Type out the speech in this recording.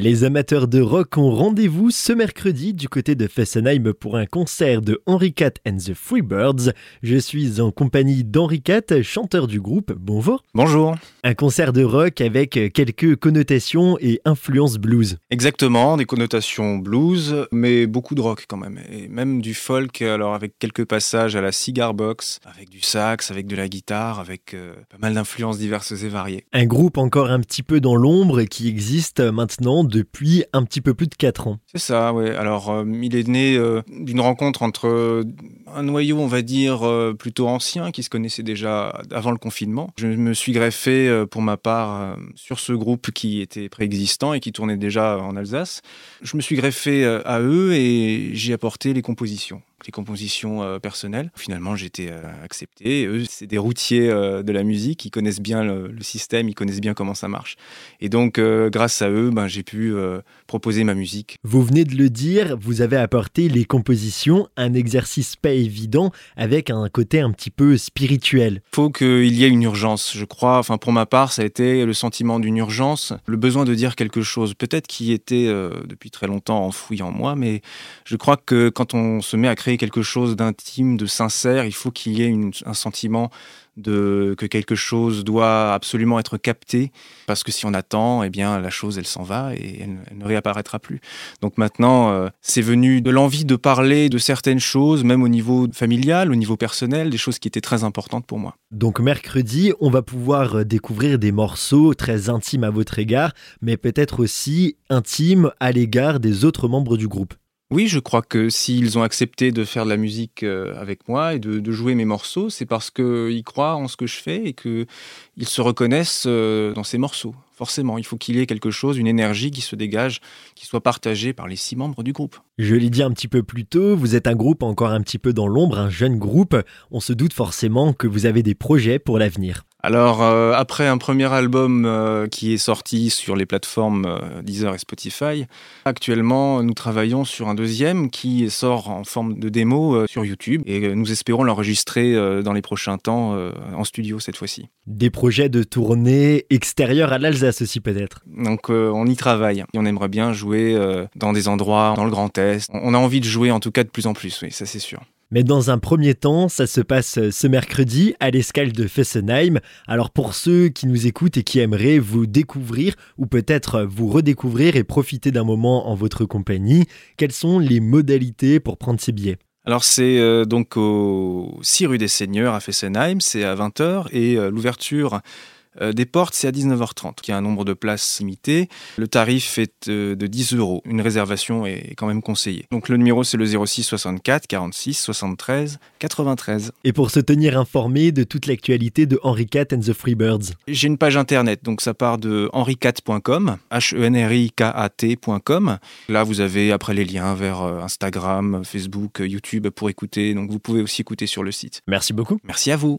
Les amateurs de rock ont rendez-vous ce mercredi du côté de Fessenheim pour un concert de Henri Cat and the Freebirds. Je suis en compagnie d'Henri Cat, chanteur du groupe. Bonjour. Bonjour. Un concert de rock avec quelques connotations et influences blues. Exactement, des connotations blues, mais beaucoup de rock quand même. Et même du folk, alors avec quelques passages à la cigar box, avec du sax, avec de la guitare, avec euh, pas mal d'influences diverses et variées. Un groupe encore un petit peu dans l'ombre qui existe maintenant depuis un petit peu plus de 4 ans. C'est ça, oui. Alors, euh, il est né euh, d'une rencontre entre euh, un noyau, on va dire, plutôt ancien, qui se connaissait déjà avant le confinement. Je me suis greffé, pour ma part, sur ce groupe qui était préexistant et qui tournait déjà en Alsace. Je me suis greffé à eux et j'ai apporté les compositions les compositions euh, personnelles. Finalement, j'ai été euh, accepté. Eux, c'est des routiers euh, de la musique, ils connaissent bien le, système, ils connaissent bien comment ça marche. Et donc, grâce à eux, ben, j'ai pu proposer ma musique. Vous venez de le dire, vous avez apporté les compositions, un exercice pas évident avec un côté un petit peu spirituel. Il faut qu'il y ait une urgence, je crois. Enfin, pour ma part, ça a été le sentiment d'une urgence, le besoin de dire quelque chose, peut-être qui était depuis très longtemps enfoui en moi, mais je crois que quand on se met à créer quelque chose d'intime, de sincère, il faut qu'il y ait un sentiment de que quelque chose doit absolument être capté parce que si on attend eh bien la chose elle s'en va et elle, ne réapparaîtra plus. Donc maintenant euh, c'est venu de l'envie de parler de certaines choses même au niveau familial au niveau personnel des choses qui étaient très importantes pour moi. Donc mercredi on va pouvoir découvrir des morceaux très intimes à votre égard mais peut-être aussi intimes à l'égard des autres membres du groupe oui, je crois que s'ils ont accepté de faire de la musique euh, avec moi et de, jouer mes morceaux, c'est parce qu'ils croient en ce que je fais et qu'ils se reconnaissent euh, dans ces morceaux. Forcément, il faut qu'il y ait quelque chose, une énergie qui se dégage, qui soit partagée par les six membres du groupe. Je l'ai dit un petit peu plus tôt, vous êtes un groupe encore un petit peu dans l'ombre, un jeune groupe. On se doute forcément que vous avez des projets pour l'avenir. Alors, euh, après un premier album euh, qui est sorti sur les plateformes euh, Deezer et Spotify, actuellement, nous travaillons sur un deuxième qui sort en forme de démo sur YouTube et nous espérons l'enregistrer dans les prochains temps en studio cette fois-ci. Des projets de tournée extérieure à l'Alsace aussi peut-être? Donc, on y travaille. Et on aimerait bien jouer dans des endroits dans le Grand Est. On a envie de jouer en tout cas de plus en plus, oui, ça c'est sûr. Mais dans un premier temps, ça se passe ce mercredi à l'escale de Fessenheim. Alors pour ceux qui nous écoutent et qui aimeraient vous découvrir ou peut-être vous redécouvrir et profiter d'un moment en votre compagnie, quelles sont les modalités pour prendre ces billets? Alors c'est euh, donc au 6 rue des Seigneurs à Fessenheim, c'est à 20h et euh, l'ouverture euh, des portes, c'est à 19h30, qui a un nombre de places limité. Le tarif est euh, de 10 euros. Une réservation est quand même conseillée. Donc le numéro, c'est le 06 64 46 73 93. Et pour se tenir informé de toute l'actualité de Henri Cat and the Freebirds J'ai une page internet, donc ça part de henricat.com, H-E-N-R-I-K-A-T.com. Là, vous avez après les liens vers euh, Instagram, Facebook, YouTube pour écouter. Donc vous pouvez aussi écouter sur le site. Merci beaucoup. Merci à vous.